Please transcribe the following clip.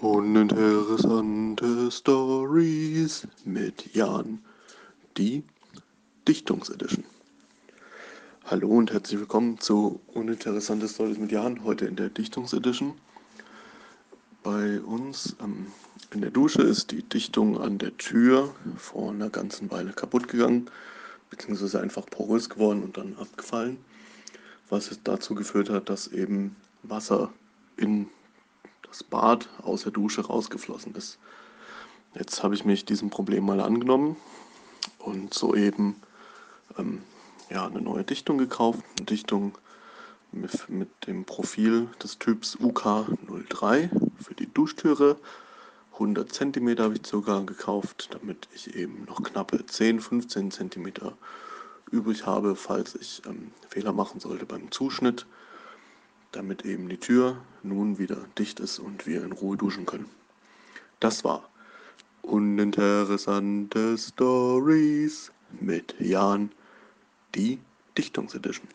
Uninteressante Stories mit Jan, die Dichtungsedition. Hallo und herzlich willkommen zu Uninteressante Stories mit Jan, heute in der Dichtungsedition. Bei uns ähm, in der Dusche ist die Dichtung an der Tür vor einer ganzen Weile kaputt gegangen, beziehungsweise einfach porös geworden und dann abgefallen, was dazu geführt hat, dass eben Wasser in das Bad aus der Dusche rausgeflossen ist. Jetzt habe ich mich diesem Problem mal angenommen und soeben ähm, ja, eine neue Dichtung gekauft. Eine Dichtung mit, mit dem Profil des Typs UK03 für die Duschtüre. 100 cm habe ich sogar gekauft, damit ich eben noch knappe 10-15 cm übrig habe, falls ich ähm, Fehler machen sollte beim Zuschnitt damit eben die Tür nun wieder dicht ist und wir in Ruhe duschen können. Das war Uninteressante Stories mit Jan, die Dichtungsedition.